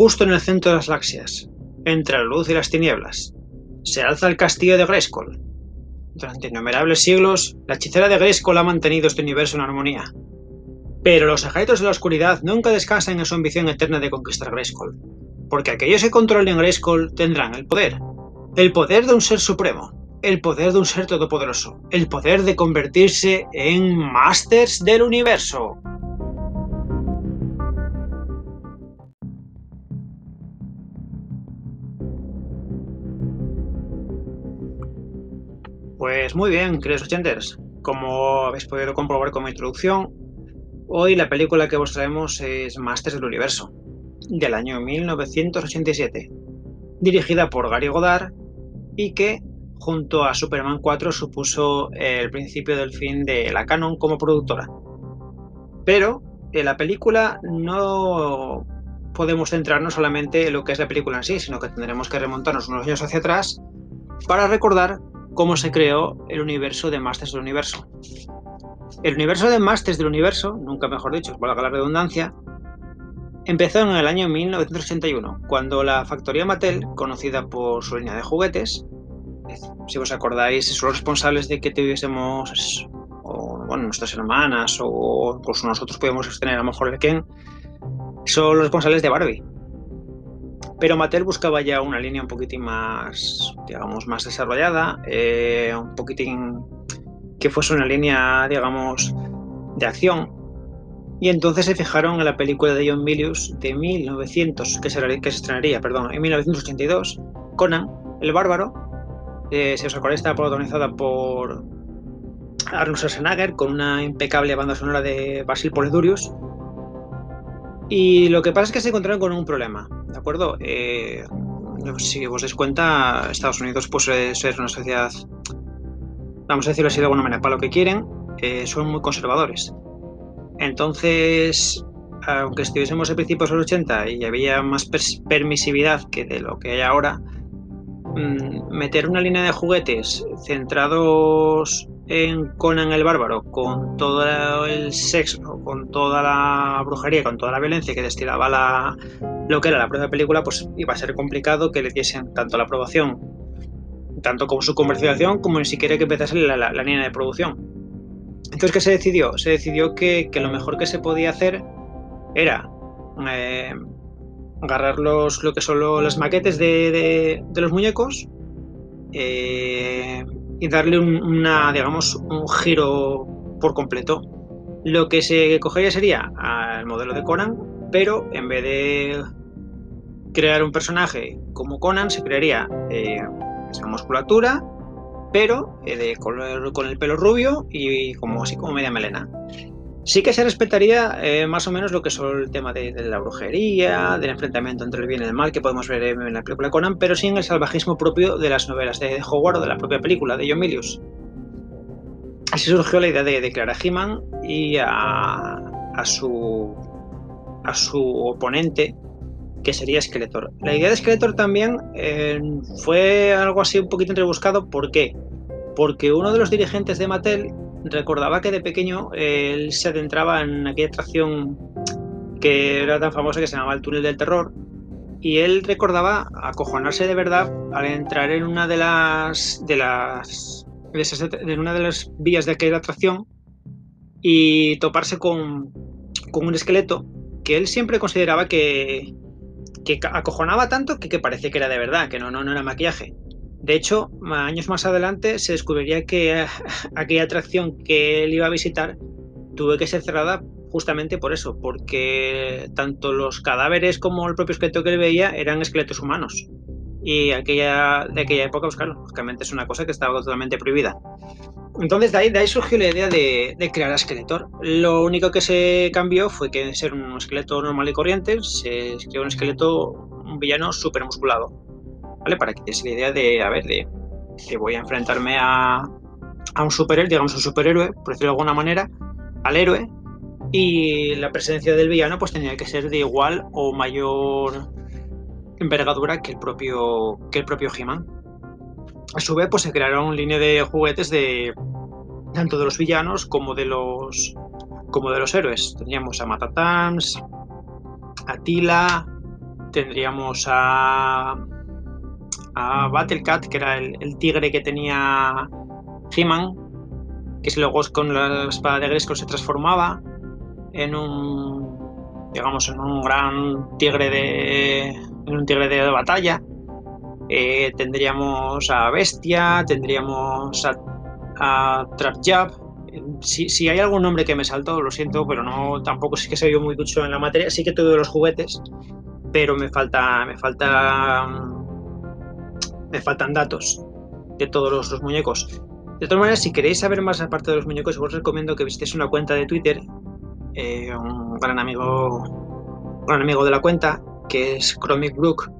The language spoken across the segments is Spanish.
justo en el centro de las galaxias, entre la luz y las tinieblas, se alza el castillo de Grayskull. Durante innumerables siglos, la hechicera de Grayskull ha mantenido este universo en armonía. Pero los ejércitos de la oscuridad nunca descansan en su ambición eterna de conquistar Grayskull, porque aquellos que controlen Grayskull tendrán el poder, el poder de un ser supremo, el poder de un ser todopoderoso, el poder de convertirse en Masters del Universo. Pues muy bien, queridos ochenters. Como habéis podido comprobar con mi introducción, hoy la película que os traemos es Masters del Universo, del año 1987, dirigida por Gary Goddard y que junto a Superman 4 supuso el principio del fin de la Canon como productora. Pero en la película no podemos centrarnos solamente en lo que es la película en sí, sino que tendremos que remontarnos unos años hacia atrás para recordar cómo se creó el universo de Masters del Universo. El universo de Masters del Universo, nunca mejor dicho, valga la redundancia, empezó en el año 1981, cuando la factoría Mattel, conocida por su línea de juguetes, si os acordáis, son los responsables de que tuviésemos, o, bueno, nuestras hermanas, o nosotros podemos tener a lo mejor el Ken, son los responsables de Barbie. Pero Mattel buscaba ya una línea un poquitín más, digamos, más desarrollada, eh, un poquitín que fuese una línea, digamos, de acción. Y entonces se fijaron en la película de John Milius de 1900, que se, que se estrenaría, perdón, en 1982, Conan, el bárbaro, eh, si os acordáis, está protagonizada por Arnold Schwarzenegger con una impecable banda sonora de Basil Poledurius. Y lo que pasa es que se encontraron con un problema, ¿de acuerdo? Eh, si os dais cuenta, Estados Unidos pues, suele ser una sociedad, vamos a decirlo así de alguna manera, para lo que quieren, eh, son muy conservadores. Entonces, aunque estuviésemos a principios de los 80 y había más permisividad que de lo que hay ahora, Mm, meter una línea de juguetes centrados en Conan el Bárbaro, con todo el sexo, con toda la brujería, con toda la violencia que destilaba la, lo que era la propia película, pues iba a ser complicado que le diesen tanto la aprobación, tanto como su comercialización, como ni siquiera que empezase la, línea de producción. Entonces, ¿qué se decidió? Se decidió que, lo mejor que se podía hacer era eh, agarrar los, lo que son las maquetes de, los muñecos eh, y darle un, una, digamos, un giro por completo. Lo que se cogería sería al modelo de Conan, pero en vez de crear un personaje como Conan, se crearía eh, esa musculatura, pero eh, de color, con el pelo rubio y como así como media melena. Sí que se respetaría eh, más o menos lo que es el tema de, la brujería, del enfrentamiento entre el bien y el mal que podemos ver en la película Conan, pero sin el salvajismo propio de las novelas de Howard o de la propia película de John Milius. Así surgió la idea de, crear a He-Man y a, su, a su oponente, que sería Skeletor. La idea de Skeletor también eh, fue algo así un poquito entrebuscado. ¿Por qué? Porque uno de los dirigentes de Mattel recordaba que de pequeño él se adentraba en aquella atracción que era tan famosa que se llamaba el túnel del terror y él recordaba acojonarse de verdad al entrar en una de las de las en una de las vías de aquella atracción y toparse con, con un esqueleto que él siempre consideraba que, que acojonaba tanto que, que parece que era de verdad, que no, no, no era maquillaje. De hecho, años más adelante se descubriría que aquella atracción que él iba a visitar tuvo que ser cerrada justamente por eso, porque tanto los cadáveres como el propio esqueleto que él veía eran esqueletos humanos. Y aquella, de aquella época, pues claro, es una cosa que estaba totalmente prohibida. Entonces de ahí, de ahí surgió la idea de, crear a Skeletor. Lo único que se cambió fue que de ser un esqueleto normal y corriente, se creó un esqueleto, un villano súper musculado ¿vale? Para que te la idea de, a ver, de que voy a enfrentarme a, un superhéroe, digamos un superhéroe, por decirlo de alguna manera, al héroe, y la presencia del villano pues tenía que ser de igual o mayor envergadura que el propio que el propio He-Man. A su vez pues se crearon línea de juguetes de tanto de los villanos como de los como de los héroes. Teníamos a Matatams, a Tila, tendríamos a, a Battlecat, que era el, tigre que tenía He-Man, que luego con la espada de Gresco se transformaba en un, digamos, en un gran tigre de, en un tigre de batalla. Eh, tendríamos a Bestia, tendríamos a, a. Si, si, hay algún nombre que me salto, lo siento, pero no tampoco sí que vio muy mucho en la materia. Sí que tuve los juguetes, pero me falta, me falta, me faltan datos de todos los, muñecos. De todas maneras, si queréis saber más aparte de los muñecos, os recomiendo que visitéis una cuenta de Twitter, eh, un gran amigo, un gran amigo de la cuenta, que es Chromic Brook.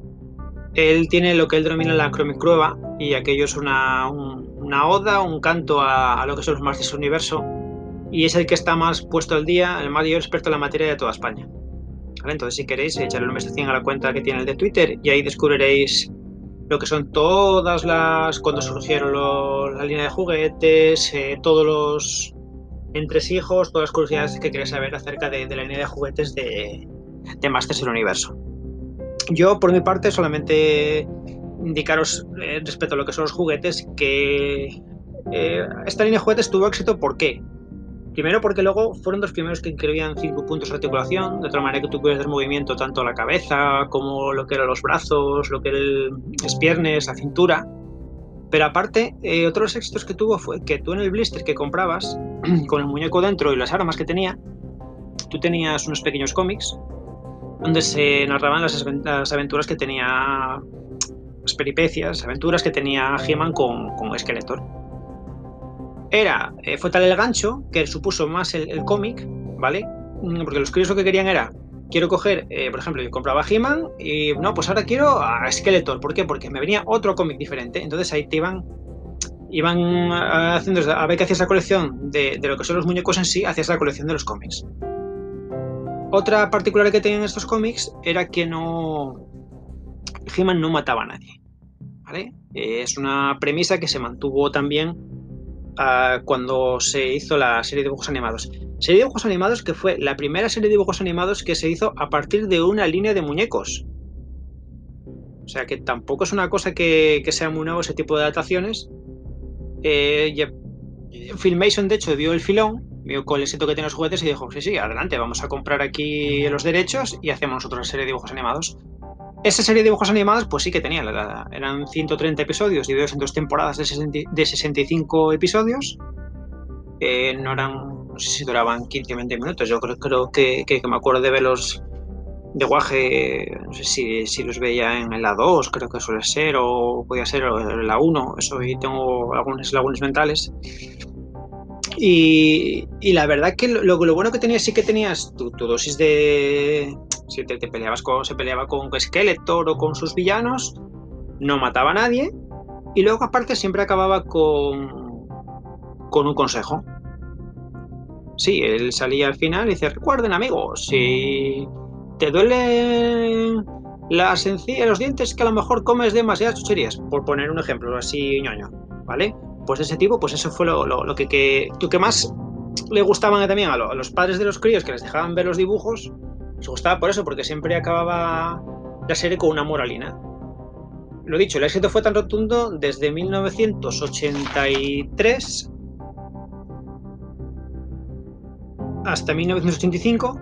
Él tiene lo que él denomina la Chromic y aquello es una, una oda, un canto a, lo que son los Masters Universo, y es el que está más puesto al día, el mayor experto en la materia de toda España. Entonces, si queréis, echarle una investigación a la cuenta que tiene el de Twitter y ahí descubriréis lo que son todas las. cuando surgieron la línea de juguetes, eh, todos los entresijos, todas las curiosidades que queréis saber acerca de, la línea de juguetes de, de Masters del Universo. Yo, por mi parte, solamente indicaros eh, respecto a lo que son los juguetes que eh, esta línea de juguetes tuvo éxito, ¿por qué? Primero porque luego fueron los primeros que incluían cinco puntos de articulación, de otra manera que tú puedes dar movimiento tanto a la cabeza como lo que eran los brazos, lo que eran las piernas, la cintura. Pero aparte, eh, otro éxitos que tuvo fue que tú en el blister que comprabas, con el muñeco dentro y las armas que tenía, tú tenías unos pequeños cómics donde se narraban las, aventuras que tenía, las peripecias, aventuras que tenía He-Man con, con Skeletor era, eh, fue tal el gancho que supuso más el, cómic, ¿vale? Mm, porque los críos lo que querían era, quiero coger, eh, por ejemplo, yo compraba He-Man y no, pues ahora quiero a Skeletor. ¿Por qué? Porque me venía otro cómic diferente. Entonces ahí te iban, iban eh, haciendo, a ver qué hacías la colección de, lo que son los muñecos en sí, hacías la colección de los cómics. Otra particular que tenían estos cómics era que no. He-Man no mataba a nadie. ¿Vale? Es una premisa que se mantuvo también cuando se hizo la serie de dibujos animados. Serie de dibujos animados que fue la primera serie de dibujos animados que se hizo a partir de una línea de muñecos. O sea que tampoco es una cosa que, sea muy nuevo ese tipo de adaptaciones. Eh, Filmation, de hecho, dio el filón, vio con el éxito que tiene los juguetes y dijo: Sí, sí, adelante, vamos a comprar aquí los derechos y hacemos nosotros la serie de dibujos animados. Esa serie de dibujos animados, pues sí que tenía, eran 130 episodios divididos en dos temporadas de, 65 episodios. no eran, no sé si duraban 15 o 20 minutos. Yo creo, creo que, me acuerdo de verlos de guaje, no sé si, si, los veía en la 2, creo que suele ser, o podía ser en la 1, eso y tengo algunos lagunes mentales. Y, la verdad que lo, lo, bueno que tenías sí que tenías tu dosis de, si te, peleabas con, se peleaba con Skeletor o con sus villanos, no mataba a nadie. Y luego, aparte, siempre acababa con, con un consejo. Sí, él salía al final y dice: Recuerden, amigos, si te duele la sencilla, los dientes, que a lo mejor comes demasiadas chucherías, por poner un ejemplo así ñoño, ¿vale? Pues ese tipo, pues eso fue lo, lo, que, que, que más le gustaban también a, los padres de los críos que les dejaban ver los dibujos nos gustaba por eso, porque siempre acababa la serie con una moralina. Lo dicho, el éxito fue tan rotundo desde 1983 hasta 1985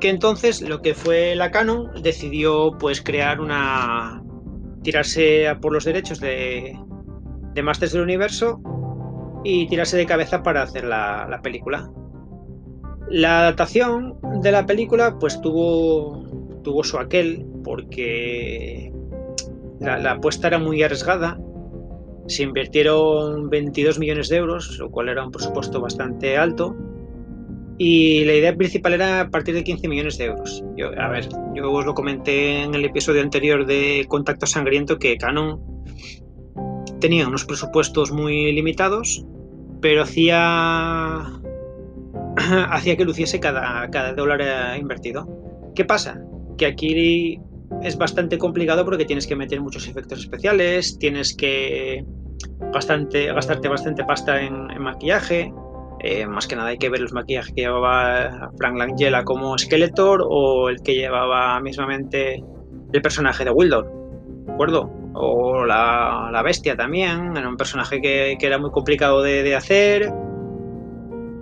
que entonces lo que fue la Canon decidió pues crear una tirarse por los derechos de, de Masters del Universo y tirarse de cabeza para hacer la película. La adaptación de la película pues tuvo, tuvo su aquel porque la, apuesta era muy arriesgada. Se invirtieron 22 millones de euros, lo cual era un presupuesto bastante alto. Y la idea principal era a partir de 15 millones de euros. Yo, a ver, yo os lo comenté en el episodio anterior de Contacto Sangriento que Canon tenía unos presupuestos muy limitados, pero hacía hacía que luciese cada, cada dólar eh, invertido. ¿Qué pasa? Que aquí es bastante complicado porque tienes que meter muchos efectos especiales, tienes que bastante, gastarte bastante pasta en, maquillaje. Eh, más que nada hay que ver los maquillajes que llevaba Frank Langella como Skeletor o el que llevaba mismamente el personaje de Wildor, ¿de acuerdo? O la, bestia también, era un personaje que, era muy complicado de, hacer.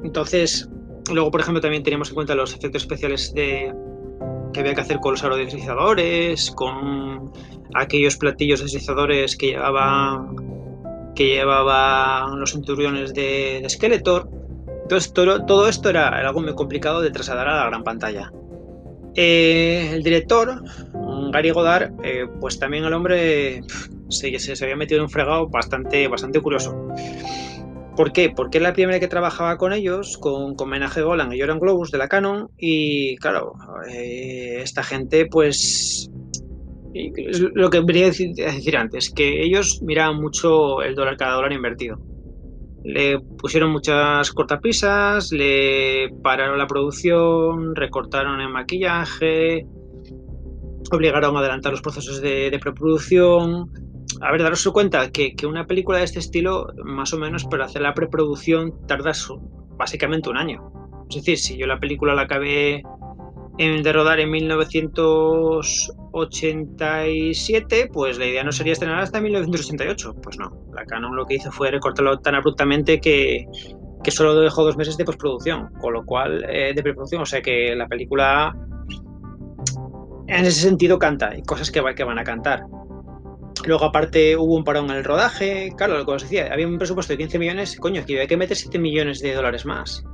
Entonces, luego, por ejemplo, también teníamos en cuenta los efectos especiales de, que había que hacer con los aerodeslizadores, con aquellos platillos deslizadores que llevaba que llevaban los centuriones de, Skeletor. Entonces, todo, esto era, algo muy complicado de trasladar a la gran pantalla. Eh, el director, Gary Godard, eh, pues también el hombre se, se, había metido en un fregado bastante, bastante curioso. ¿Por qué? Porque es la primera que trabajaba con ellos, con, con Menage Golan y Joran Globus de la Canon, y claro, eh, esta gente pues lo que quería decir, decir, antes, que ellos miraban mucho el dólar cada dólar invertido. Le pusieron muchas cortapisas, le pararon la producción, recortaron el maquillaje, obligaron a adelantar los procesos de, preproducción. A ver, daros cuenta que, que, una película de este estilo, más o menos, para hacer la preproducción tarda básicamente un año. Es decir, si yo la película la acabé de rodar en 1987, pues la idea no sería estrenar hasta 1988. Pues no, la Canon lo que hizo fue recortarlo tan abruptamente que, que solo dejó dos meses de postproducción, con lo cual, eh, de preproducción, o sea que la película en ese sentido canta, hay cosas que, que van a cantar. Luego, aparte, hubo un parón en el rodaje. Claro, como os decía, había un presupuesto de 15 millones. Coño, que había que meter 7 millones de dólares más.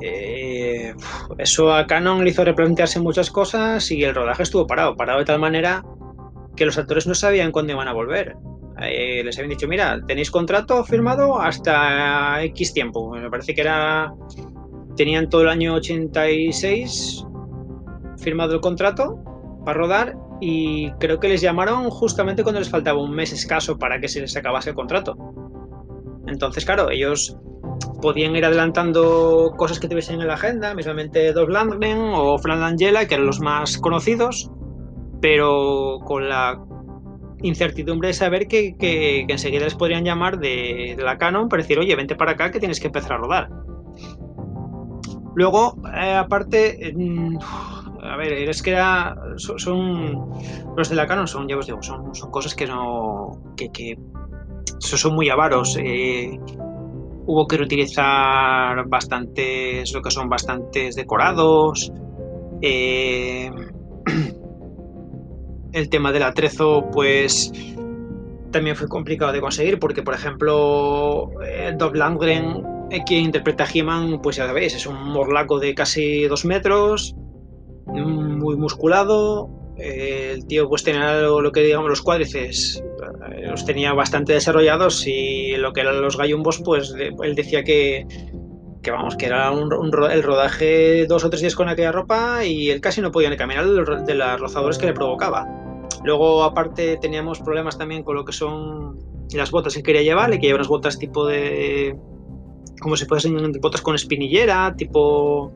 Eh, eso a Canon le hizo replantearse muchas cosas y el rodaje estuvo parado, parado de tal manera que los actores no sabían cuándo iban a volver. Eh, les habían dicho, mira, tenéis contrato firmado hasta X tiempo. Me parece que era... Tenían todo el año 86 firmado el contrato para rodar y creo que les llamaron justamente cuando les faltaba un mes escaso para que se les acabase el contrato. Entonces, claro, ellos podían ir adelantando cosas que tuviesen en la agenda, mismamente Dolph Lundgren o Fran Langella, que eran los más conocidos, pero con la incertidumbre de saber que, enseguida les podrían llamar de, la Canon para decir, oye, vente para acá que tienes que empezar a rodar. Luego, eh, aparte, a ver, es que era, son, los de la Canon son, ya os digo, son, cosas que no, que, son muy avaros. Eh, hubo que reutilizar bastantes, lo que son bastantes decorados. Eh, el tema del atrezo, pues también fue complicado de conseguir porque, por ejemplo, el Doug Landgren, eh, quien interpreta a He-Man, pues ya sabéis, es un morlaco de casi dos metros, muy musculado, el tío pues tenía lo, que digamos los cuádriceps eh, los tenía bastante desarrollados y lo que eran los gallumbos pues él decía que, que vamos que era un, el rodaje dos o tres días con aquella ropa y él casi no podía ni caminar de los rozadores que le provocaba. Luego aparte teníamos problemas también con lo que son las botas que quería llevar le quería unas botas tipo de como si fuesen botas con espinillera tipo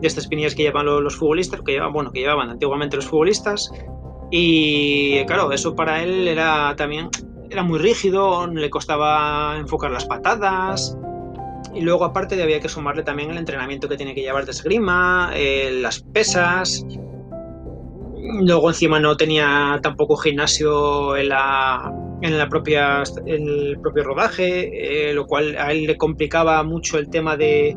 de estas espinillas que llevan los, futbolistas, que llevaban, bueno, que llevaban antiguamente los futbolistas. Y claro, eso para él era también era muy rígido, le costaba enfocar las patadas. Y luego aparte había que sumarle también el entrenamiento que tiene que llevar de esgrima, eh, las pesas. Luego encima no tenía tampoco gimnasio en la, en la propia en el propio rodaje, eh, lo cual a él le complicaba mucho el tema de,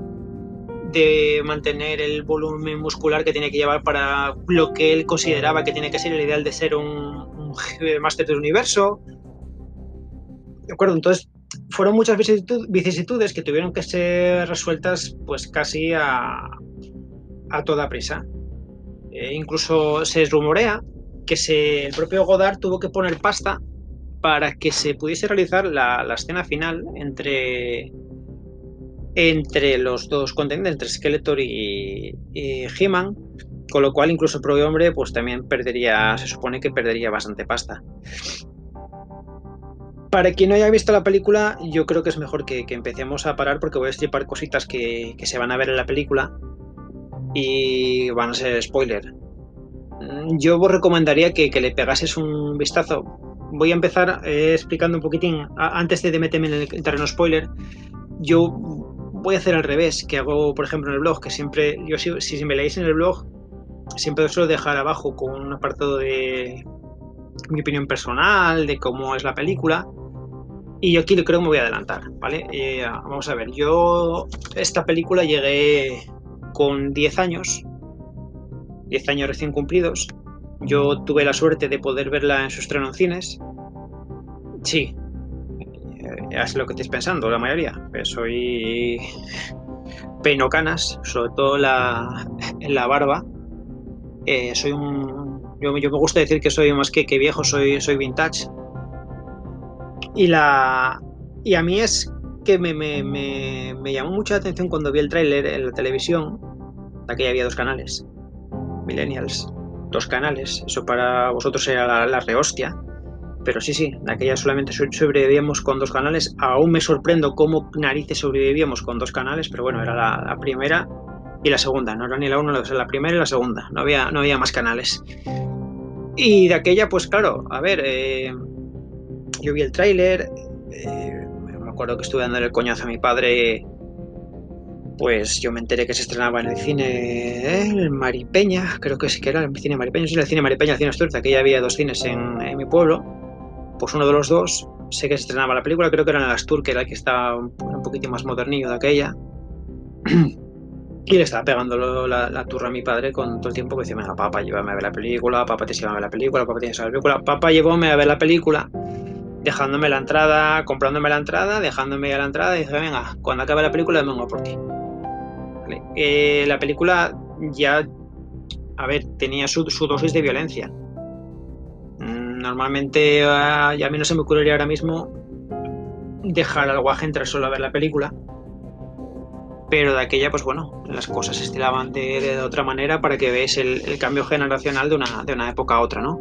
de mantener el volumen muscular que tiene que llevar para lo que él consideraba que tiene que ser el ideal de ser un, un máster del universo. ¿De acuerdo? Entonces, fueron muchas vicisitudes que tuvieron que ser resueltas pues casi a, a toda prisa. E incluso se rumorea que se, el propio Godard tuvo que poner pasta para que se pudiese realizar la, la escena final entre entre los dos contendentes, entre Skeletor y, He-Man, con lo cual incluso el propio hombre pues también perdería, se supone que perdería bastante pasta. Para quien no haya visto la película, yo creo que es mejor que, empecemos a parar porque voy a estripar cositas que, se van a ver en la película y van a ser spoiler. Yo os recomendaría que, le pegases un vistazo. Voy a empezar eh, explicando un poquitín, antes de meterme en el terreno spoiler, yo voy a hacer al revés, que hago, por ejemplo, en el blog, que siempre, yo si, si me leéis en el blog, siempre suelo dejar abajo con un apartado de mi opinión personal, de cómo es la película. Y yo aquí creo que me voy a adelantar, ¿vale? Eh, vamos a ver, yo esta película llegué con 10 años, 10 años recién cumplidos. Yo tuve la suerte de poder verla en su estreno en cines. Sí, es lo que estáis pensando, la mayoría. Soy peino canas, sobre todo la, en la barba. Eh, soy un. Yo, me gusta decir que soy más que, que viejo, soy, soy vintage. Y la. Y a mí es que me, me, me, llamó mucha atención cuando vi el tráiler en la televisión. Aquí había dos canales. Millennials. Dos canales. Eso para vosotros era la, la rehostia. Pero sí, sí, de aquella solamente sobrevivíamos con dos canales. Aún me sorprendo cómo narices sobrevivíamos con dos canales, pero bueno, era la, primera y la segunda. No era ni la una, era la primera y la segunda. No había, no había más canales. Y de aquella, pues claro, a ver, eh, yo vi el tráiler. Eh, me acuerdo que estuve dando el coñazo a mi padre. Pues yo me enteré que se estrenaba en el cine el Maripeña, creo que sí que era el cine Maripeña, sí, el cine Maripeña, el cine Astur, que ya había dos cines en mi pueblo pues uno de los dos, sé que se estrenaba la película, creo que era en el Astur, que era el que estaba un, poquito más modernillo de aquella. Y le estaba pegando la, turra a mi padre con todo el tiempo que decía, venga, papá, llévame a ver la película, papá, te lleva a ver la película, papá, te lleva a ver la película. Papá llevóme a ver la película, dejándome la entrada, comprándome la entrada, dejándome a la entrada y dije, venga, cuando acabe la película vengo por ti. Eh, la película ya, a ver, tenía su dosis de violencia normalmente a, a mí no se me ocurriría ahora mismo dejar al guaje entrar solo a ver la película. Pero de aquella, pues bueno, las cosas se estilaban de, otra manera para que veáis el, cambio generacional de una, de una época a otra, ¿no?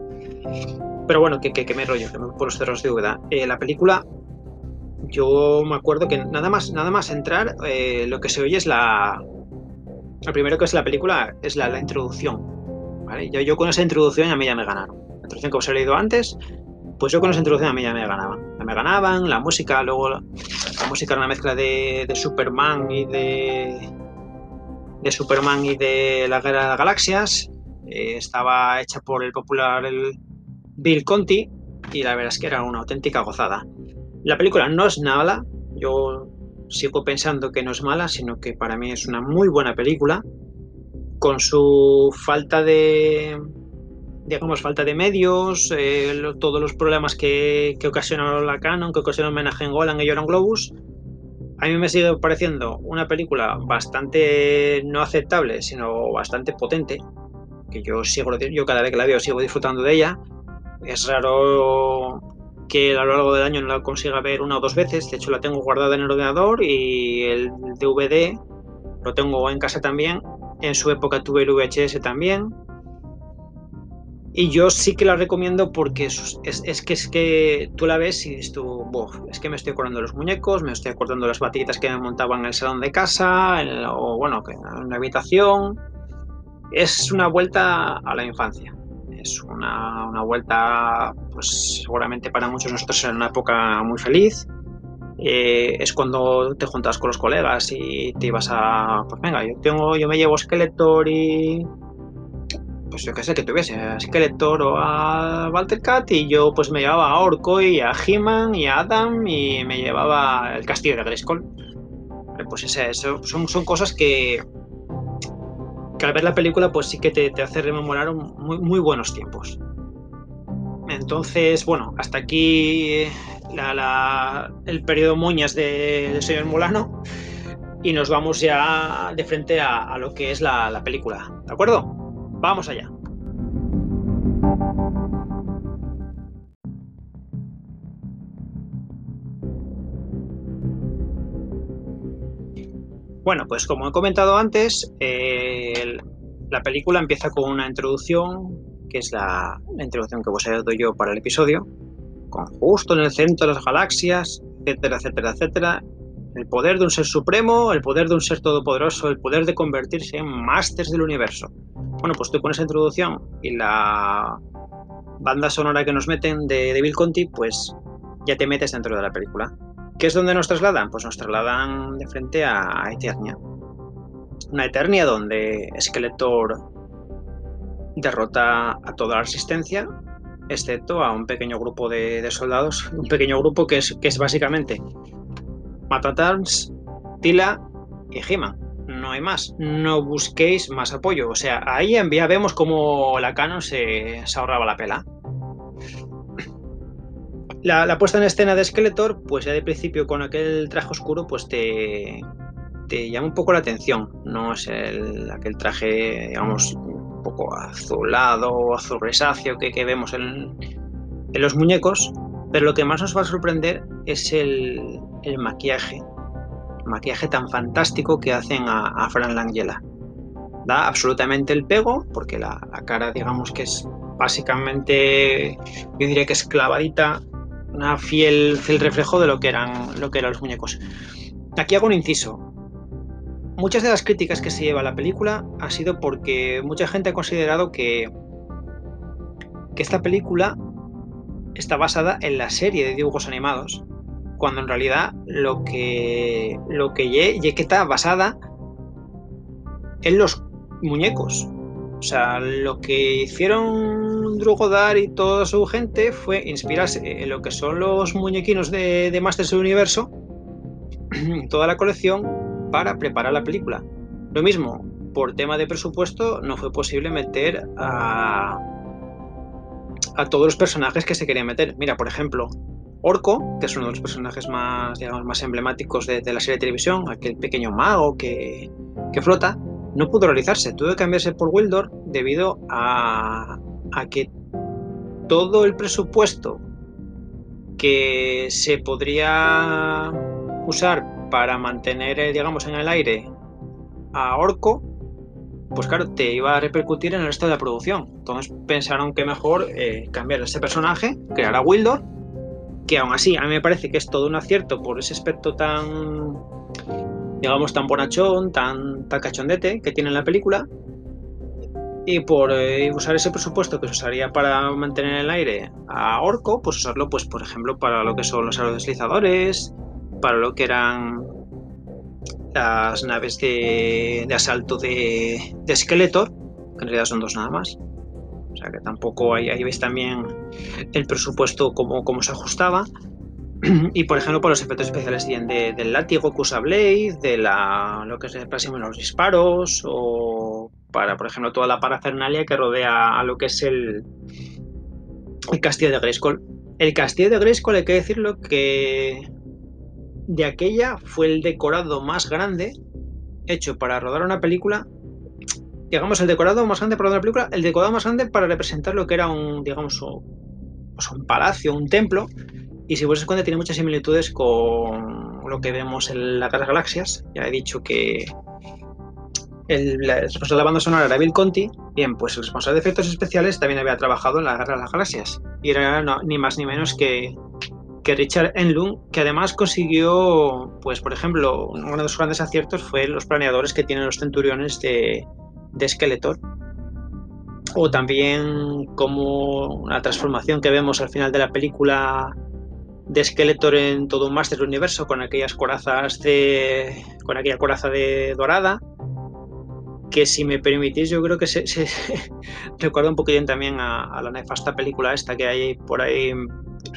Pero bueno, que, que, me rollo, que me por los cerros de duda. Eh, la película, yo me acuerdo que nada más, nada más entrar, eh, lo que se oye es la. Lo primero que es la película es la, la introducción. ¿vale? Yo, yo con esa introducción a mí ya me ganaron introducción que os he leído antes, pues yo con esa introducción a mí ya me ganaban. Ya me ganaban, la música, luego la, música era una mezcla de, Superman y de, de Superman y de la Guerra de las Galaxias. Eh, estaba hecha por el popular Bill Conti y la verdad es que era una auténtica gozada. La película no es nada, yo sigo pensando que no es mala, sino que para mí es una muy buena película, con su falta de, digamos, falta de medios, eh, todos los problemas que, que, ocasionó la Canon, que ocasionó el homenaje en Golan y Joran Globus. A mí me sigue pareciendo una película bastante no aceptable, sino bastante potente, que yo sigo, yo cada vez que la veo sigo disfrutando de ella. Es raro que a lo largo del año no la consiga ver una o dos veces, de hecho la tengo guardada en el ordenador y el DVD lo tengo en casa también. En su época tuve el VHS también, y yo sí que la recomiendo porque es, es, que es que tú la ves y dices tú, es que me estoy acordando de los muñecos, me estoy acordando de las batillitas que me montaban en el salón de casa, o bueno, en una habitación. Es una vuelta a la infancia. Es una, una vuelta, pues seguramente para muchos nosotros en una época muy feliz. Eh, es cuando te juntas con los colegas y te ibas a, pues venga, yo tengo, yo me llevo Skeletor y pues yo qué sé, que tuviese a Skeletor o a Walter Cat y yo pues me llevaba a Orco y a He-Man y a Adam y me llevaba el castillo de Grayskull. Pues ese, eso son, son cosas que, al ver la película pues sí que te, te hace rememorar muy, muy buenos tiempos. Entonces, bueno, hasta aquí el periodo moñas del de señor Molano y nos vamos ya de frente a, lo que es la, la película, ¿de acuerdo? Vamos allá. Bueno, pues como he comentado antes, la película empieza con una introducción, que es la, introducción que vos he dado yo para el episodio, con justo en el centro de las galaxias, etcétera, etcétera, etcétera, el poder de un ser supremo, el poder de un ser todopoderoso, el poder de convertirse en másters del universo. Bueno, pues tú con esa introducción y la banda sonora que nos meten de, Bill Conti, pues ya te metes dentro de la película. ¿Qué es donde nos trasladan? Pues nos trasladan de frente a Eternia. Una Eternia donde Skeletor derrota a toda la resistencia, excepto a un pequeño grupo de, soldados, un pequeño grupo que es, que es básicamente Matatans, Tila y he No hay más. No busquéis más apoyo. O sea, ahí ya vemos cómo la Canon se, se ahorraba la pela. La, puesta en escena de Skeletor, pues ya de principio con aquel traje oscuro, pues te, te llama un poco la atención. No es el, aquel traje, digamos, un poco azulado o azul grisáceo que, que vemos en, en, los muñecos, pero lo que más nos va a sorprender es el, maquillaje. El maquillaje tan fantástico que hacen a, Fran Langella. Da absolutamente el pego, porque la, cara, digamos que es básicamente, yo diría que es clavadita una fiel, fiel reflejo de lo que eran los muñecos. Aquí hago un inciso. Muchas de las críticas que se lleva la película ha sido porque mucha gente ha considerado que esta película está basada en la serie de dibujos animados, cuando en realidad lo que lo que está basada en los muñecos. O sea, lo que hicieron Drugodar y toda su gente fue inspirarse en lo que son los muñequinos de, de Masters del Universo, toda la colección, para preparar la película. Lo mismo, por tema de presupuesto, no fue posible meter a, a todos los personajes que se querían meter. Mira, por ejemplo, Orco, que es uno de los personajes más, digamos, más emblemáticos de, la serie de televisión, aquel pequeño mago que, que flota, no pudo realizarse, tuvo que cambiarse por Wildor debido a, que todo el presupuesto que se podría usar para mantener, eh, digamos, en el aire a Orco, pues claro, te iba a repercutir en el resto de la producción. Entonces pensaron que mejor eh, cambiar ese personaje, crear a Wildor, que aún así a mí me parece que es todo un acierto por ese aspecto tan digamos, tan bonachón, tan, tan cachondete que tiene la película. Y por eh, usar ese presupuesto que se usaría para mantener el aire a Orco, pues usarlo, pues, por ejemplo, para lo que son los aerodeslizadores, para lo que eran las naves de, de asalto de, de Skeletor, que en realidad son dos nada más. O sea que tampoco ahí, ahí veis también el presupuesto cómo, cómo se ajustaba. y por ejemplo, por los efectos especiales de, del látigo que usa Blade, de la, lo que es el próximo los disparos, o para, por ejemplo, toda la parafernalia que rodea a lo que es el, el castillo de Grayskull. El castillo de Grayskull, hay que decirlo que de aquella fue el decorado más grande hecho para rodar una película. Digamos, el decorado más grande para rodar una película, el decorado más grande para representar lo que era un, digamos, un, pues un palacio, un templo y si vos cuenta, tiene muchas similitudes con lo que vemos en la Guerra Galaxias. Ya he dicho que el, responsable de la banda sonora era Bill Conti. Bien, pues el responsable de efectos especiales también había trabajado en la Guerra de las Galaxias. Y era ni más ni menos que, que Richard Enlund, que además consiguió, pues por ejemplo, uno de sus grandes aciertos fue los planeadores que tienen los centuriones de, de Skeletor. O también como la transformación que vemos al final de la película de Skeletor en todo un Master Universo con aquellas corazas de. con aquella coraza de dorada. Que si me permitís, yo creo que se, recuerda un poquito también a, la nefasta película esta que hay por ahí.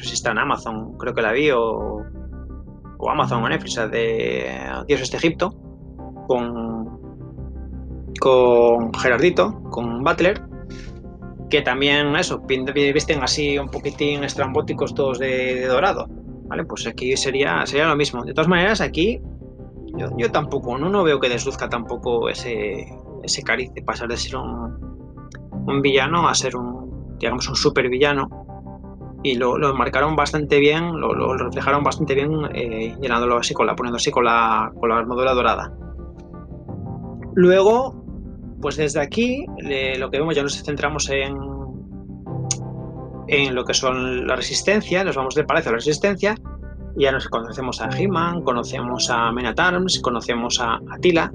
Si está en Amazon, creo que la vi, o, o Amazon o Netflix, de Dioses de Egipto, con, con Gerardito, con Butler, que también eso, visten así un poquitín estrambóticos todos de, dorado. ¿Vale? Pues aquí sería, sería lo mismo. De todas maneras, aquí yo, tampoco, no, no veo que desluzca tampoco ese, ese cariz de pasar de ser un, un villano a ser un, digamos, un super villano. Y lo, lo marcaron bastante bien, lo, reflejaron bastante bien eh, llenándolo así con la, poniendo así con la, con la armadura dorada. Luego, pues desde aquí lo que vemos ya nos centramos en, en lo que son la resistencia, nos vamos del palacio a la resistencia, y ya nos conocemos a He-Man, conocemos a Men at Arms, conocemos a Attila,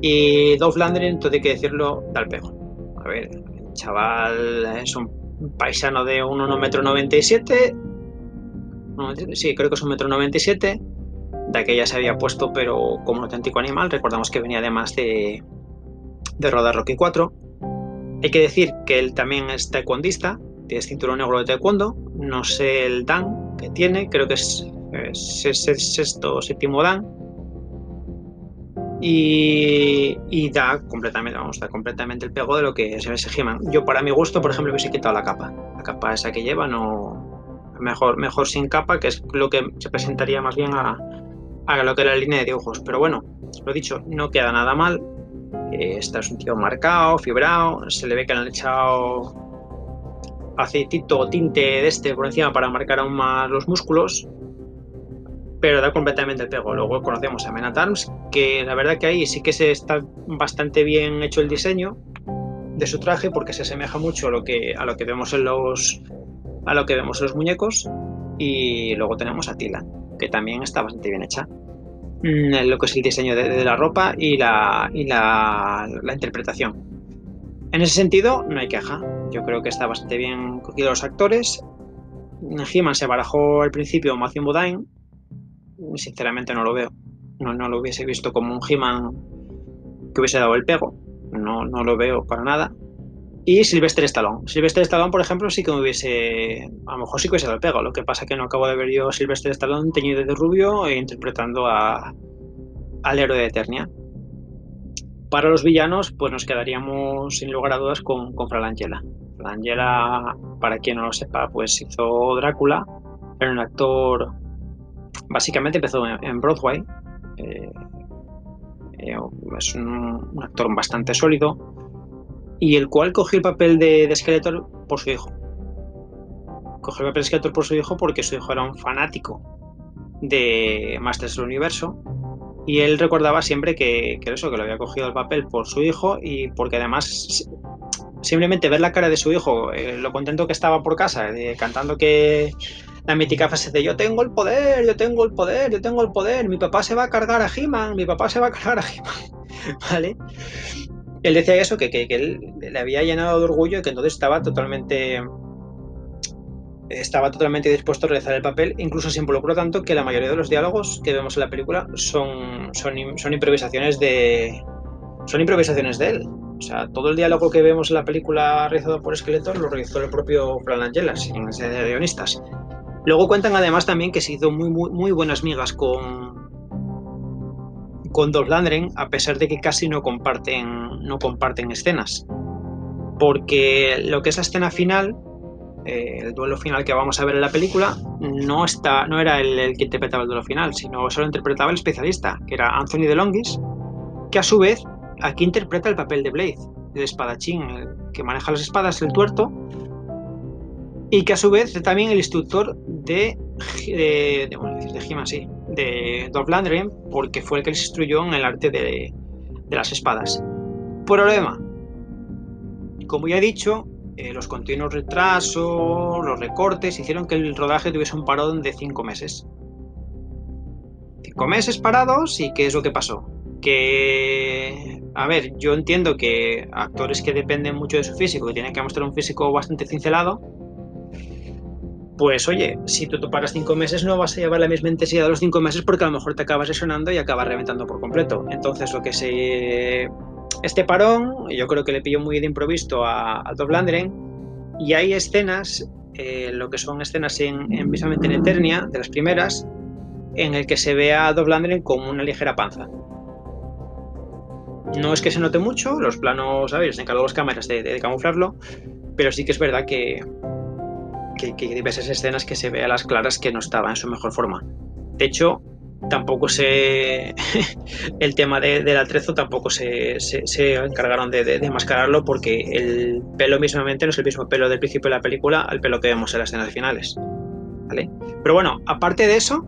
y Dolph Lundgren, todo hay que decirlo, da el pego. A ver, chaval es un paisano de 1,97 m, sí, creo que es un metro 97, de aquella se había puesto, pero como un auténtico animal, recordamos que venía además de, de rodar Rocky 4. Hay que decir que él también es taekwondista, tiene cinturón negro de taekwondo, no sé el dan que tiene, creo que es, sexto o séptimo dan. Y, da completamente, vamos, da completamente el pego de lo que es ese He-Man. Yo para mi gusto, por ejemplo, hubiese quitado la capa. La capa esa que lleva no mejor, mejor sin capa, que es lo que se presentaría más bien a, a lo que era la línea de dibujos. Pero bueno, lo dicho, no queda nada mal. Este es un tío marcado, fibrado, se le ve que le han echado aceitito o tinte de este por encima para marcar aún más los músculos, pero da completamente el pego. Luego conocemos a Men Arms, que la verdad que ahí sí que se está bastante bien hecho el diseño de su traje porque se asemeja mucho a lo que, a lo que vemos en los a lo que vemos en los muñecos. Y luego tenemos a Tila que también está bastante bien hecha. Mm, lo que es el diseño de, la ropa y la, y la, interpretación. En ese sentido no hay queja. Yo creo que está bastante bien cogido los actores. He se barajó al principio Matthew Modine sinceramente no lo veo no, no lo hubiese visto como un He-Man que hubiese dado el pego no, no lo veo para nada y Sylvester Stallone. Sylvester Stallone, por ejemplo, sí que me hubiese. A lo mejor sí que hubiese dado el pego. Lo que pasa es que no acabo de ver yo Sylvester Stallone teñido de rubio e interpretando a, al héroe de Eternia. Para los villanos, pues nos quedaríamos sin lugar a dudas con, con Fralangela. Fralangela, para quien no lo sepa, pues hizo Drácula. Era un actor. Básicamente empezó en, Broadway. Eh, eh, es un actor bastante sólido y el cual cogió el papel de, Skeletor por su hijo. Cogió el papel de Skeletor por su hijo porque su hijo era un fanático de Masters del Universo y él recordaba siempre que, eso, que lo había cogido el papel por su hijo y porque además simplemente ver la cara de su hijo, eh, lo contento que estaba por casa, cantando que la mítica frase de yo tengo el poder, yo tengo el poder, yo tengo el poder, mi papá se va a cargar a He-Man, mi papá se va a cargar a He-Man, ¿vale? él decía eso, que, él le había llenado de orgullo y que entonces estaba totalmente estaba totalmente dispuesto a realizar el papel, incluso se involucró tanto que la mayoría de los diálogos que vemos en la película son, son, son improvisaciones de son improvisaciones de él. O sea, todo el diálogo que vemos en la película realizado por Skeletor lo realizó el propio Fran Angela, sin necesidad de guionistas. Luego cuentan además también que se hizo muy, muy, buenas migas con, con Dolph Landren, a pesar de que casi no comparten, no comparten escenas. Porque lo que es la escena final, eh, el duelo final que vamos a ver en la película, no, está, no era el, que interpretaba el duelo final, sino solo interpretaba el especialista, que era Anthony DeLongis, que a su vez aquí interpreta el papel de Blade, el espadachín, el que maneja las espadas, el tuerto, y que a su vez también el instructor de, de, de, de sí, de Dolph Landry porque fue el que les instruyó en el arte de, las espadas. Problema. Como ya he dicho, eh, los continuos retrasos, los recortes, hicieron que el rodaje tuviese un parón de cinco meses. Cinco meses parados y ¿qué es lo que pasó? Que, a ver, yo entiendo que actores que dependen mucho de su físico, que tienen que mostrar un físico bastante cincelado, pues oye, si tú te paras cinco meses no vas a llevar la misma intensidad de los cinco meses porque a lo mejor te acabas lesionando y acabas reventando por completo. Entonces lo que se... Este parón yo creo que le pilló muy de improviso a, a y hay escenas, eh, lo que son escenas en, en, en Eternia, de las primeras, en el que se ve a Dolph Landren con una ligera panza. No es que se note mucho, los planos, ¿sabes? Se encargó las cámaras de camuflarlo, pero sí que es verdad que, que, hay diversas escenas que se ve a las claras que no estaba en su mejor forma. De hecho, tampoco se. el tema de, del atrezo tampoco se, se, encargaron de, de, mascararlo porque el pelo mismamente no es el mismo pelo del principio de la película al pelo que vemos en las escenas finales. ¿Vale? Pero bueno, aparte de eso,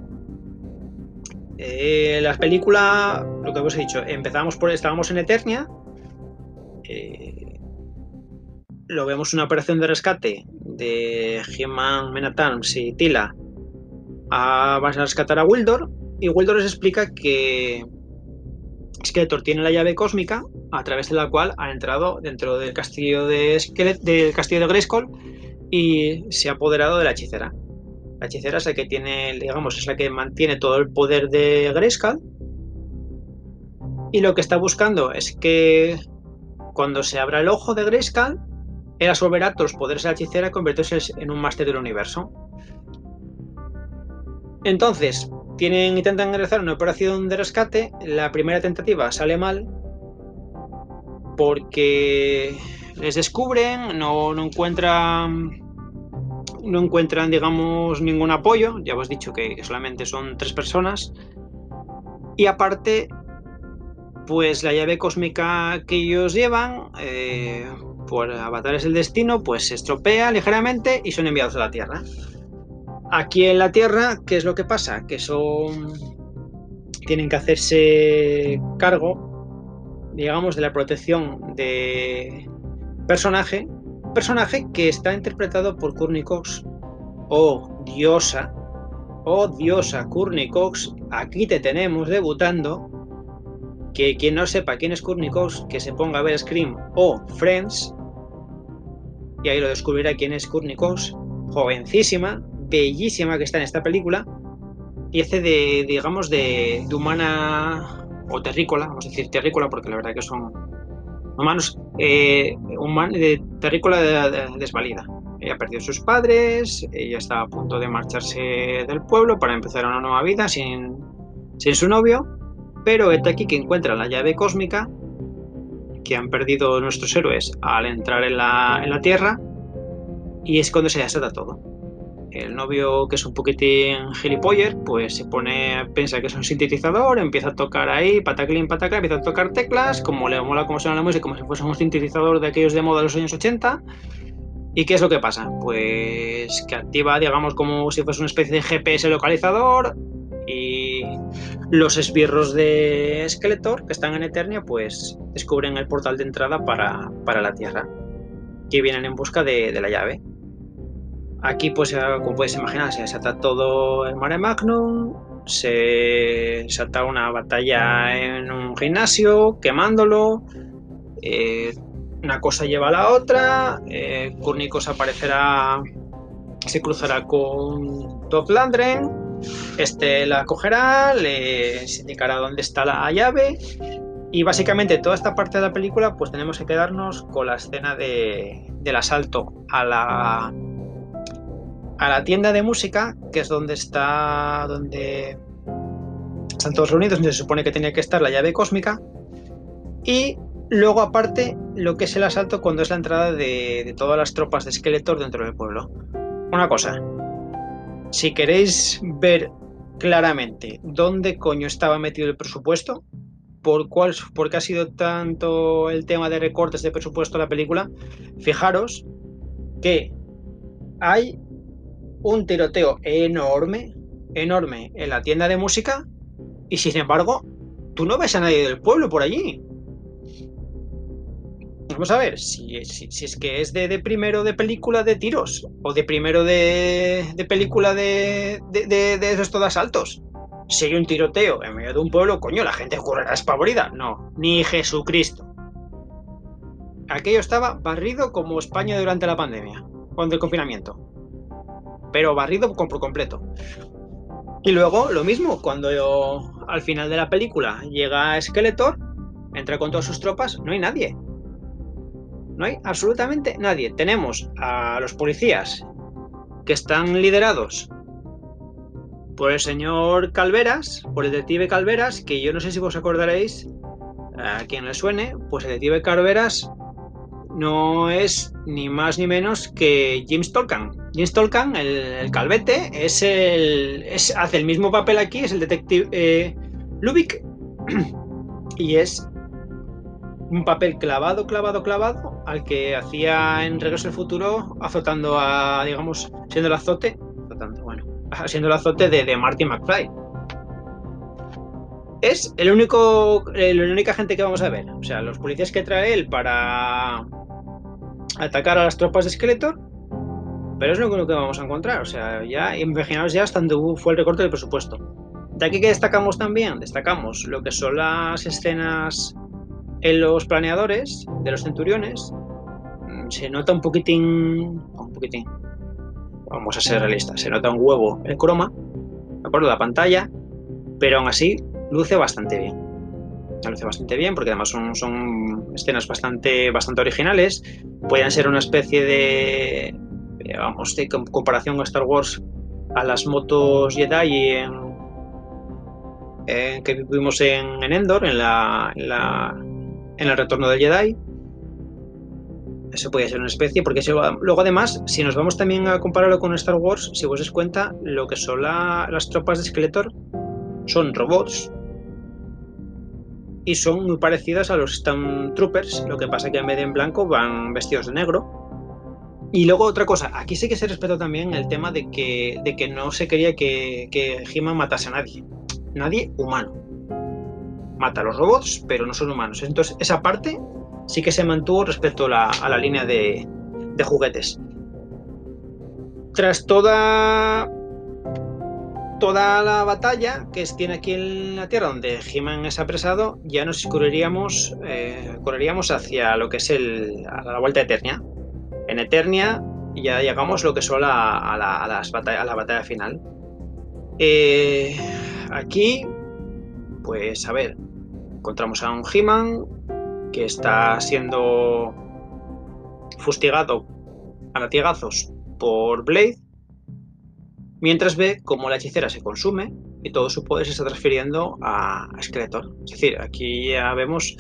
eh, la película, lo que hemos dicho, empezamos por. Estábamos en Eternia. Eh, lo vemos una operación de rescate de He-Man, Menatams y Tila a, van a rescatar a Wildor y Wildor les explica que Skeletor tiene la llave cósmica a través de la cual ha entrado dentro del castillo de del castillo de Grayskull y se ha apoderado de la hechicera. La hechicera es la que tiene, digamos, es la que mantiene todo el poder de Grayskull y lo que está buscando es que cuando se abra el ojo de Grayskull, absorberá todos los poderes de la hechicera y convertirse en un máster del universo. Entonces, tienen, intentan realizar una operación de rescate. La primera tentativa sale mal porque les descubren, no, no encuentran no encuentran, digamos, ningún apoyo. Ya os he dicho que solamente son tres personas. Y aparte, pues la llave cósmica que ellos llevan, eh, por avatares del destino, pues se estropea ligeramente y son enviados a la Tierra. Aquí en la Tierra, ¿qué es lo que pasa? Que son. tienen que hacerse cargo, digamos, de la protección de personaje. Personaje que está interpretado por Courtney Cox. Oh, diosa. Oh, diosa Courtney Cox. Aquí te tenemos debutando que quien no sepa quién es Cox, que se ponga a ver Scream o Friends, y ahí lo descubrirá quién es Cox, jovencísima, bellísima que está en esta película, y hace de, digamos, de, humana o terrícola, vamos a decir terrícola porque la verdad que son humanos, eh, de terrícola desvalida. Ella perdió sus padres, ella estaba a punto de marcharse del pueblo para empezar una nueva vida sin, sin su novio, pero es aquí que encuentra la llave cósmica que han perdido nuestros héroes al entrar en la, en la Tierra y es cuando se desata todo. El novio, que es un poquitín gilipollas, pues se pone, piensa que es un sintetizador, empieza a tocar ahí, pataclin, pataclin, empieza a tocar teclas, como le mola como suena la música, como si fuese un sintetizador de aquellos de moda de los años 80. ¿Y qué es lo que pasa? Pues que activa, digamos, como si fuese una especie de GPS localizador, y los esbirros de Skeletor que están en Eternia pues descubren el portal de entrada para, la Tierra que vienen en busca de, la llave. Aquí pues como puedes imaginar se desata todo el Mare Magnum, se desata una batalla en un gimnasio quemándolo, eh, una cosa lleva a la otra, eh, aparecerá, se cruzará con Top Landren este la cogerá, le indicará dónde está la llave y básicamente toda esta parte de la película pues tenemos que quedarnos con la escena del asalto a la a la tienda de música, que es donde está donde están todos reunidos, donde se supone que tenía que estar la llave cósmica y luego aparte lo que es el asalto cuando es la entrada de, de todas las tropas de Skeletor dentro del pueblo. Una cosa, si queréis ver claramente dónde coño estaba metido el presupuesto, por cuál, qué ha sido tanto el tema de recortes de presupuesto de la película, fijaros que hay un tiroteo enorme, enorme en la tienda de música y sin embargo, tú no ves a nadie del pueblo por allí. Vamos a ver, si, es que es de, primero de película de tiros o de primero de, película de, de, asaltos. Si hay un tiroteo en medio de un pueblo, coño, la gente correrá espavorida. No, ni Jesucristo. Aquello estaba barrido como España durante la pandemia, cuando el confinamiento. Pero barrido por completo. Y luego, lo mismo, cuando al final de la película llega Skeletor, entra con todas sus tropas, no hay nadie. No hay absolutamente nadie. Tenemos a los policías que están liderados por el señor Calveras, por el detective Calveras, que yo no sé si vos acordaréis, a quien le suene, pues el detective Calveras no es ni más ni menos que James Tolkien. James Tolkien, el, calvete, es el, hace el mismo papel aquí, es el detective eh, Lubick, y es un papel clavado, clavado, clavado al que hacía en Regreso al Futuro azotando a, digamos, siendo el azote, azotando, bueno, siendo el azote de, de Marty McFly. Es el único, la única gente que vamos a ver. O sea, los policías que trae él para atacar a las tropas de Skeletor, pero es lo único que vamos a encontrar. O sea, ya imaginaos ya hasta donde fue el recorte del presupuesto. De aquí que destacamos también, destacamos lo que son las escenas en los planeadores de los centuriones mm, se nota un poquitín, un poquitín, vamos a ser realistas, se nota un huevo el croma, ¿de acuerdo? La pantalla, pero aún así luce bastante bien. lo hace bastante bien, porque además son, son escenas bastante, bastante originales. Pueden ser una especie de, vamos, de comparación a Star Wars a las motos Jedi en, que vimos en, Endor, en, la, en, la, en el retorno del Jedi. Eso podría ser una especie, porque luego además, si nos vamos también a compararlo con Star Wars, si vos os cuenta, lo que son las tropas de Skeletor son robots y son muy parecidas a los Stormtroopers, lo que pasa que en vez de en blanco van vestidos de negro. Y luego otra cosa, aquí sí que se respetó también el tema de que, de que no se quería que, que He-Man matase a nadie. Nadie humano. Mata a los robots, pero no son humanos. Entonces, esa parte sí que se mantuvo respecto a la, línea de, de juguetes. Tras toda toda la batalla que tiene aquí en la Tierra, donde He-Man es apresado, ya nos correríamos, eh, correríamos hacia lo que es el, a la vuelta de Eternia. En Eternia ya llegamos lo que son a, la, las batalla, a la batalla final. Eh, aquí, pues a ver, encontramos a un He-Man que está siendo fustigado a latigazos por Blade mientras ve cómo la hechicera se consume y todo su poder se está transfiriendo a Skeletor. Es decir, aquí ya vemos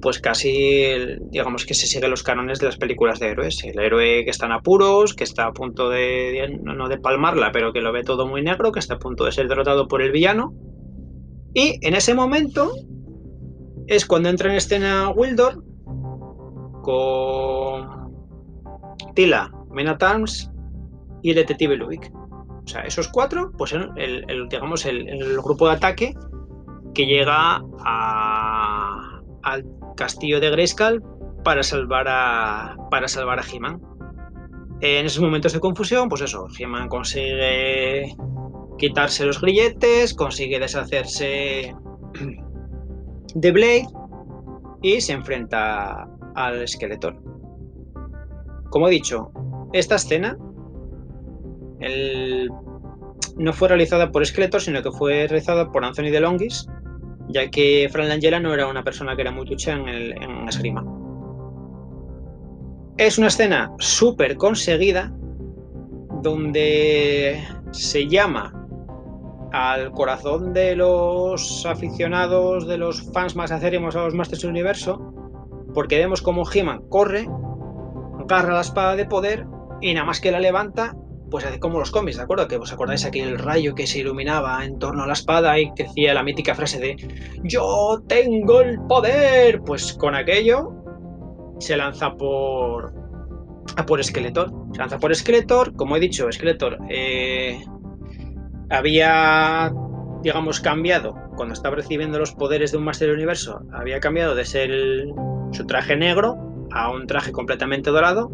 pues casi, digamos que se siguen los cánones de las películas de héroes. El héroe que está en apuros, que está a punto de, no de palmarla, pero que lo ve todo muy negro, que está a punto de ser derrotado por el villano. Y en ese momento es cuando entra en escena Wildor con Tila, Menatams y el detective Luik. O sea, esos cuatro, pues son el, digamos, el, grupo de ataque que llega al castillo de Grayskull para salvar a, para salvar a He-Man. En esos momentos de confusión, pues eso, He-Man consigue quitarse los grilletes, consigue deshacerse de Blade y se enfrenta al esqueleto. Como he dicho, esta escena no fue realizada por Skeletor, sino que fue realizada por Anthony DeLongis, ya que Fran Langella no era una persona que era muy tucha en, el, en esgrima. Es una escena súper conseguida, donde se llama al corazón de los aficionados, de los fans más acérrimos a los Masters del Universo, porque vemos como He-Man corre, agarra la espada de poder y nada más que la levanta pues hace como los cómics, ¿de acuerdo? Que os acordáis aquel rayo que se iluminaba en torno a la espada y que decía la mítica frase de Yo tengo el poder. Pues con aquello se lanza por a por Skeletor. Se lanza por Skeletor. Como he dicho, Skeletor eh, había, digamos, cambiado cuando estaba recibiendo los poderes de un Master Universo. Había cambiado de ser su traje negro a un traje completamente dorado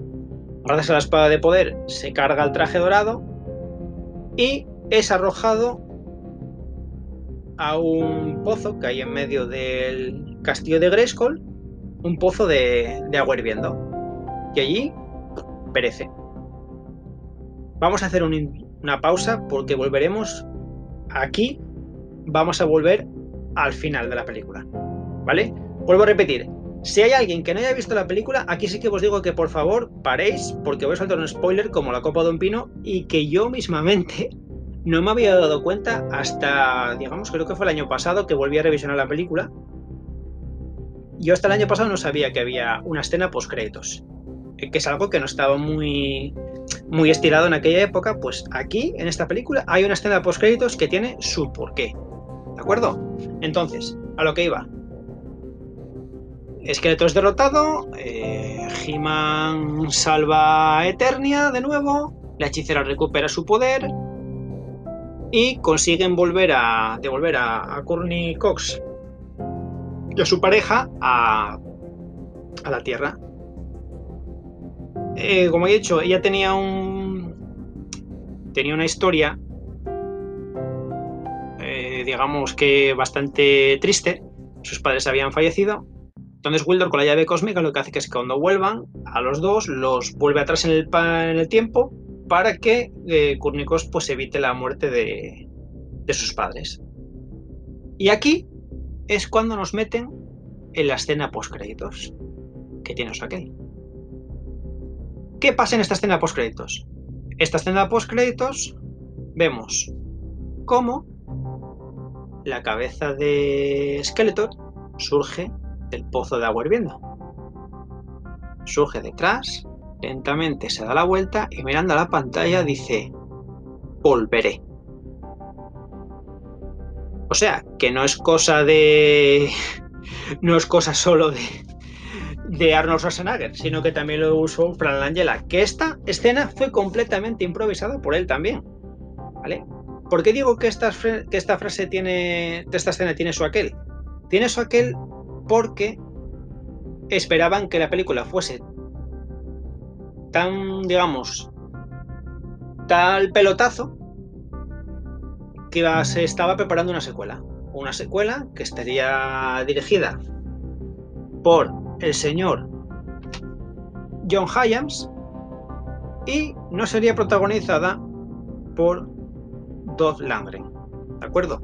Gracias a la espada de poder se carga el traje dorado y es arrojado a un pozo que hay en medio del castillo de Grayskull, un pozo de, agua hirviendo. Y allí perece. Vamos a hacer una pausa porque volveremos aquí. Vamos a volver al final de la película. ¿Vale? Vuelvo a repetir, si hay alguien que no haya visto la película, aquí sí que os digo que por favor paréis, porque voy a saltar un spoiler como la copa de un pino y que yo mismamente no me había dado cuenta hasta, digamos, creo que fue el año pasado que volví a revisionar la película. Yo hasta el año pasado no sabía que había una escena post créditos, eh, que es algo que no estaba muy muy estirado en aquella época, pues aquí en esta película hay una escena post créditos que tiene su porqué. ¿De acuerdo? Entonces, a lo que iba. Esqueleto es derrotado, eh, He-Man salva a Eternia de nuevo, la hechicera recupera su poder y consiguen volver a devolver a, a Courtney Cox y a su pareja a la Tierra. Eh, como he dicho, ella tenía un tenía una historia, eh, digamos que bastante triste. Sus padres habían fallecido entonces Wildor con la llave cósmica lo que hace que es que cuando vuelvan a los dos los vuelve atrás en el, tiempo para que eh, pues evite la muerte de, sus padres. Y aquí es cuando nos meten en la escena post-créditos que tiene aquel. ¿Qué pasa en esta escena post-créditos? Esta escena post-créditos vemos cómo la cabeza de Skeletor surge del pozo de agua hirviendo. Surge detrás, lentamente se da la vuelta y mirando a la pantalla dice, volveré. O sea, que no es cosa de... No es cosa solo de, de Arnold Schwarzenegger, sino que también lo usó Fran Langella, que esta escena fue completamente improvisada por él también. ¿Vale? ¿Por qué digo que esta, frase tiene, esta escena tiene su aquel? Tiene su aquel porque esperaban que la película fuese tan, digamos, tal pelotazo que se estaba preparando una secuela. Una secuela que estaría dirigida por el señor John Hyams y no sería protagonizada por Dolph Langren. ¿De acuerdo?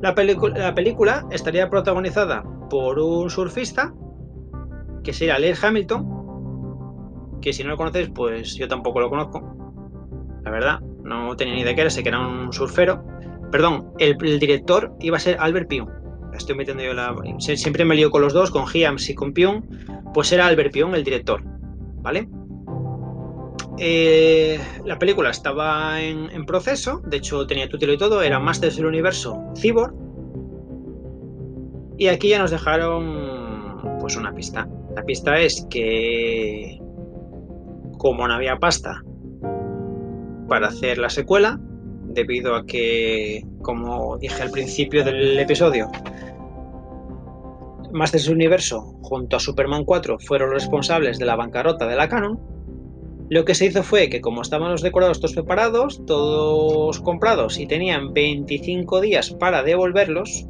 La, la película estaría protagonizada por un surfista que sería Lee Hamilton, que si no lo conocéis, pues yo tampoco lo conozco. La verdad, no tenía ni idea que era, sé que era un surfero. Perdón, el, director iba a ser Albert Pion. Estoy metiendo yo la. Siempre me lío con los dos, con Hyams y con Pion. Pues era Albert Pion el director. ¿Vale? Eh, la película estaba en, proceso, de hecho tenía título y todo, era Masters del Universo Cyborg. Y aquí ya nos dejaron pues una pista. La pista es que como no había pasta para hacer la secuela, debido a que, como dije al principio del episodio, Masters Universo junto a Superman 4 fueron los responsables de la bancarrota de la Canon, lo que se hizo fue que como estaban los decorados todos preparados, todos comprados y tenían 25 días para devolverlos,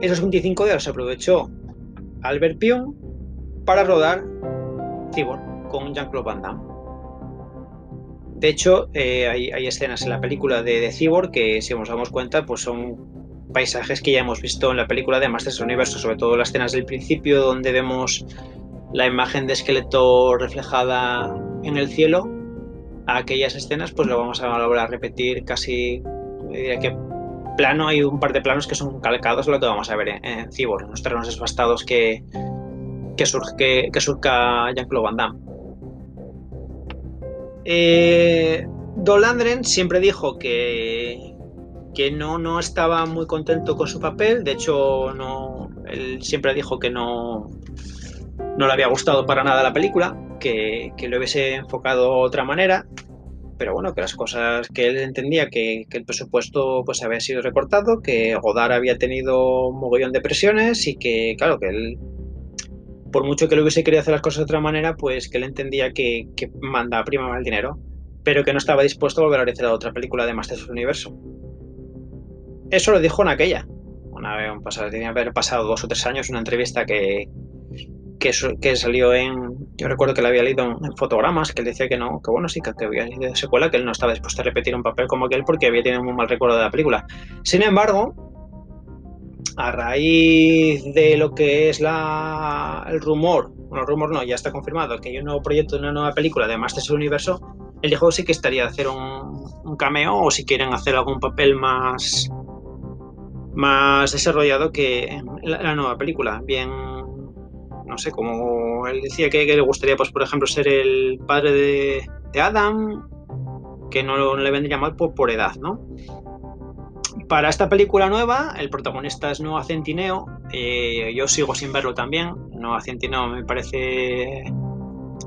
esos 25 días se aprovechó Albert Pion para rodar Cyborg con Jean-Claude Van Damme. De hecho, eh, hay, escenas en la película de, de, Cyborg que, si nos damos cuenta, pues son paisajes que ya hemos visto en la película de Masters Universo, sobre todo las escenas del principio donde vemos la imagen de esqueleto reflejada en el cielo, aquellas escenas, pues lo vamos a volver a repetir casi, diría que plano, hay un par de planos que son calcados lo que vamos a ver en, en Cyborg, los terrenos desbastados que, que, surge, que, surca Jean-Claude Van Damme. Eh, Dolandren siempre dijo que, que no, no estaba muy contento con su papel, de hecho no, él siempre dijo que no, no le había gustado para nada la película, que, lo hubiese enfocado de otra manera, pero bueno, que las cosas que él entendía que, el presupuesto pues había sido recortado, que Godard había tenido un mogollón de presiones y que, claro, que él, por mucho que le hubiese querido hacer las cosas de otra manera, pues que él entendía que, que manda prima el dinero, pero que no estaba dispuesto a volver a realizar otra película de Masters Universo. Eso lo dijo en aquella. Una vez pasado, tenía que haber pasado dos o tres años, una entrevista que, que, salió en. Yo recuerdo que la había leído en, fotogramas, que él decía que no, que bueno, sí, que, había sido secuela, que él no estaba dispuesto a repetir un papel como aquel porque había tenido un mal recuerdo de la película. Sin embargo, a raíz de lo que es la, el rumor, bueno, el rumor no, ya está confirmado, que hay un nuevo proyecto de una nueva película de Masters del Universo, él dijo sí que estaría de hacer un, un cameo o si quieren hacer algún papel más más desarrollado que la, nueva película, bien no sé, como él decía que, le gustaría, pues, por ejemplo, ser el padre de, Adam, que no, le vendría mal por, edad, ¿no? Para esta película nueva, el protagonista es Noah Centineo. Eh, yo sigo sin verlo también. Noah Centineo me parece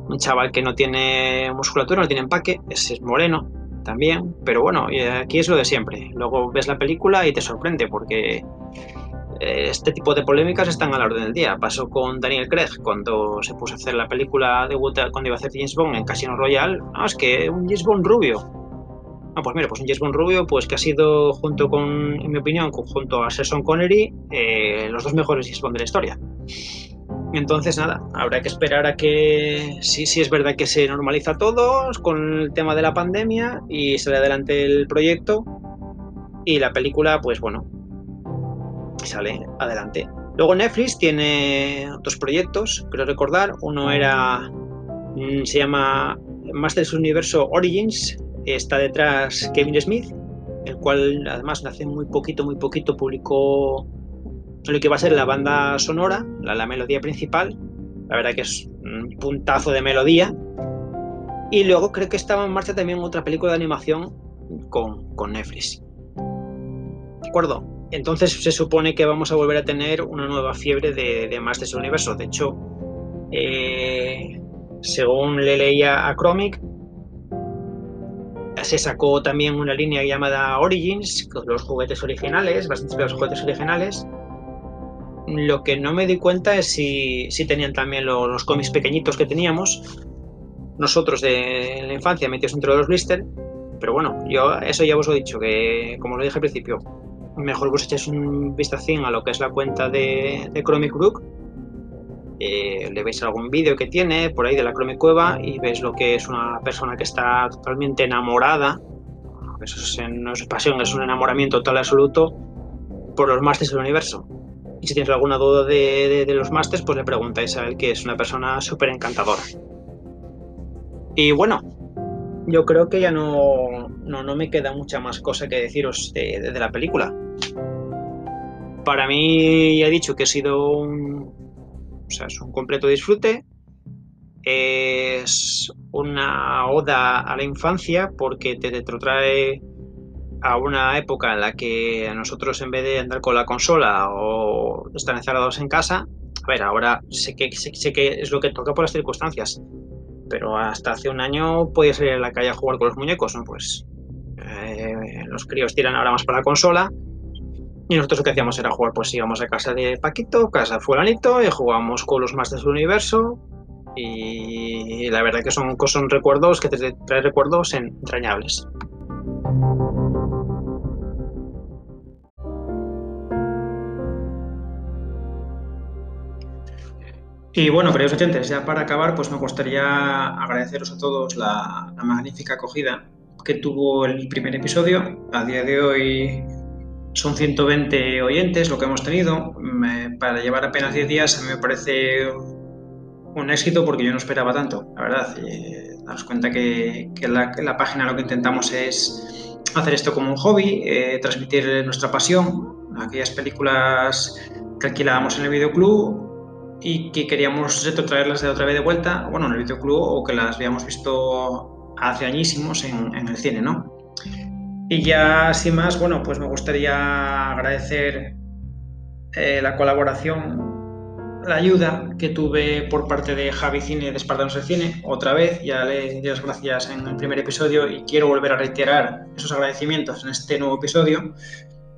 un chaval que no tiene musculatura, no tiene empaque, es, moreno también, pero bueno, aquí es lo de siempre. Luego ves la película y te sorprende porque eh, este tipo de polémicas están a la orden del día. Pasó con Daniel Craig cuando se puso a hacer la película de cuando iba a hacer James Bond en Casino Royale. No, es que un James Bond rubio. Ah, pues mira, pues un James Bond rubio, pues que ha sido junto con, en mi opinión, junto a Serson Connery, eh, los dos mejores James Bond de la historia. Entonces, nada, habrá que esperar a que sí, sí es verdad que se normaliza todo con el tema de la pandemia y sale adelante el proyecto y la película, pues bueno, sale adelante. Luego Netflix tiene otros proyectos, creo recordar. Uno era, mm, se llama Masters Universo Origins. Está detrás Kevin Smith, el cual además hace muy poquito, muy poquito publicó lo que va a ser la banda sonora, la, melodía principal. La verdad que es un puntazo de melodía. Y luego creo que estaba en marcha también otra película de animación con, con Netflix. ¿De acuerdo? Entonces se supone que vamos a volver a tener una nueva fiebre de, de ese universo. De hecho, eh, según le leía a Chromic, se sacó también una línea llamada Origins, con los juguetes originales, bastante los juguetes originales. Lo que no me di cuenta es si, si tenían también los, los, cómics pequeñitos que teníamos, nosotros de la infancia metidos dentro de los blister. Pero bueno, yo eso ya os he dicho, que como lo dije al principio, mejor vos echéis un vistacín a lo que es la cuenta de, de Chromic Brook. Eh, le veis algún vídeo que tiene por ahí de la Chromic Cueva y veis lo que es una persona que está totalmente enamorada. Eso es, no es pasión, es un enamoramiento total absoluto por los masters del universo. Y si tienes alguna duda de, los masters, pues le preguntáis a él, que es una persona súper encantadora. Y bueno, yo creo que ya no, no, no, me queda mucha más cosa que deciros de, de, de, la película. Para mí, ya he dicho que ha sido un, o sea, es un completo disfrute. Es una oda a la infancia porque te retrotrae a una época en la que nosotros en vez de andar con la consola o estar encerrados en casa, a ver, ahora sé que, sé, que es lo que toca por las circunstancias, pero hasta hace un año podías ir a la calle a jugar con los muñecos, ¿no? Pues eh, los críos tiran ahora más para la consola y nosotros lo que hacíamos era jugar, pues íbamos a casa de Paquito, casa de fulanito, y jugábamos con los Masters del Universo y la verdad que son, son recuerdos que te traen recuerdos entrañables. Y bueno, queridos oyentes, ya para acabar, pues me gustaría agradeceros a todos la, magnífica acogida que tuvo el primer episodio. A día de hoy son 120 oyentes lo que hemos tenido. Para llevar apenas 10 días a mí me parece un éxito porque yo no esperaba tanto, la verdad. Y daros cuenta que, que la, página lo que intentamos es hacer esto como un hobby, eh, transmitir nuestra pasión, aquellas películas que alquilábamos en el videoclub y que queríamos retrotraerlas de otra vez de vuelta, bueno, en el videoclub o que las habíamos visto hace añísimos en el cine, ¿no? Y ya sin más, bueno, pues me gustaría agradecer eh, la colaboración, la ayuda que tuve por parte de Javi Cine de Espartanos del Cine. Otra vez, ya le di las gracias en el primer episodio y quiero volver a reiterar esos agradecimientos en este nuevo episodio.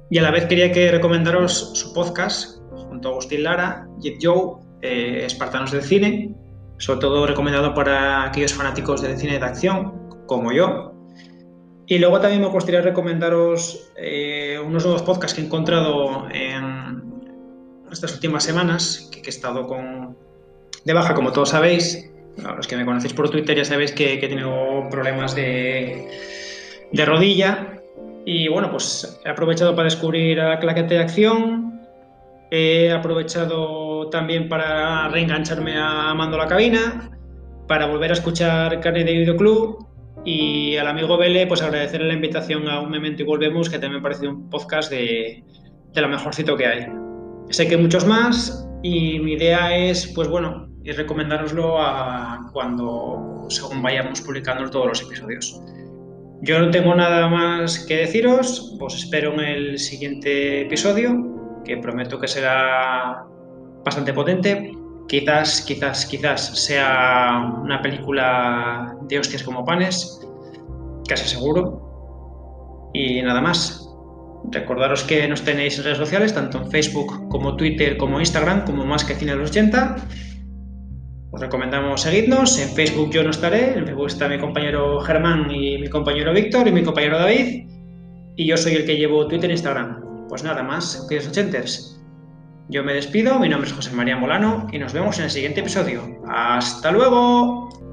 Y a la vez quería que recomendaros su podcast junto a Agustín Lara, Jet Joe, eh, Espartanos del Cine, sobre todo recomendado para aquellos fanáticos del cine de acción, como yo. Y luego también me gustaría recomendaros eh, unos nuevos podcasts que he encontrado en estas últimas semanas, que, he estado con, de baja, como todos sabéis. Los que me conocéis por Twitter ya sabéis que, que he tenido problemas de, de rodilla. Y bueno, pues he aprovechado para descubrir a Claquete de Acción, He aprovechado también para reengancharme a Mando la Cabina, para volver a escuchar Carne de Videoclub y al amigo Vele, pues agradecerle la invitación a Un Memento y Volvemos, que también me parece un podcast de, de lo mejorcito que hay. Sé que hay muchos más y mi idea es, pues bueno, y recomendároslo a cuando, según vayamos publicando todos los episodios. Yo no tengo nada más que deciros, os espero en el siguiente episodio que prometo que será bastante potente. Quizás, quizás, quizás sea una película de hostias como panes, casi seguro. Y nada más. Recordaros que nos tenéis en redes sociales, tanto en Facebook como Twitter como Instagram, como más que cine de los 80. Os recomendamos seguirnos. En Facebook yo no estaré, en Facebook está mi compañero Germán y mi compañero Víctor y mi compañero David. Y yo soy el que llevo Twitter e Instagram. Pues nada más, queridos ochenters. Yo me despido, mi nombre es José María Molano y nos vemos en el siguiente episodio. ¡Hasta luego!